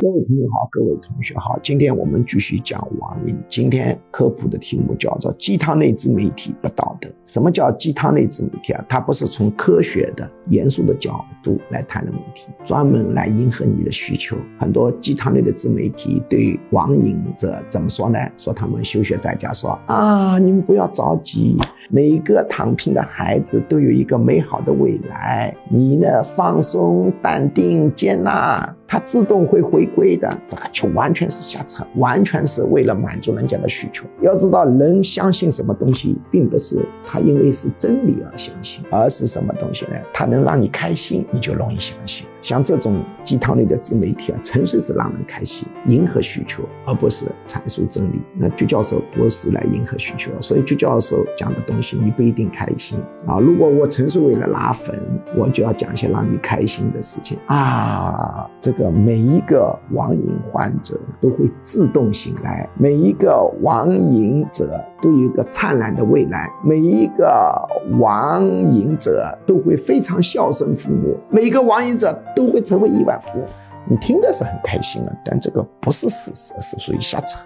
各位朋友好，各位同学好，今天我们继续讲网瘾。今天科普的题目叫做“鸡汤类自媒体不道德”。什么叫鸡汤类自媒体啊？它不是从科学的、严肃的角度来谈论问题，专门来迎合你的需求。很多鸡汤类的自媒体对网瘾者怎么说呢？说他们休学在家，说啊，你们不要着急，每一个躺平的孩子都有一个美好的未来，你呢放松、淡定、接纳。它自动会回归的，这个就完全是瞎扯，完全是为了满足人家的需求。要知道，人相信什么东西，并不是他因为是真理而相信，而是什么东西呢？它能让你开心，你就容易相信。像这种鸡汤类的自媒体啊，纯粹是让人开心，迎合需求，而不是阐述真理。那鞠教授不是来迎合需求，所以鞠教授讲的东西你不一定开心啊。如果我纯粹为了拉粉，我就要讲一些让你开心的事情啊。这个个每一个网瘾患者都会自动醒来，每一个网瘾者都有一个灿烂的未来，每一个网瘾者都会非常孝顺父母，每一个网瘾者。都会成为亿万富翁，你听的是很开心啊，但这个不是事实，是属于瞎扯。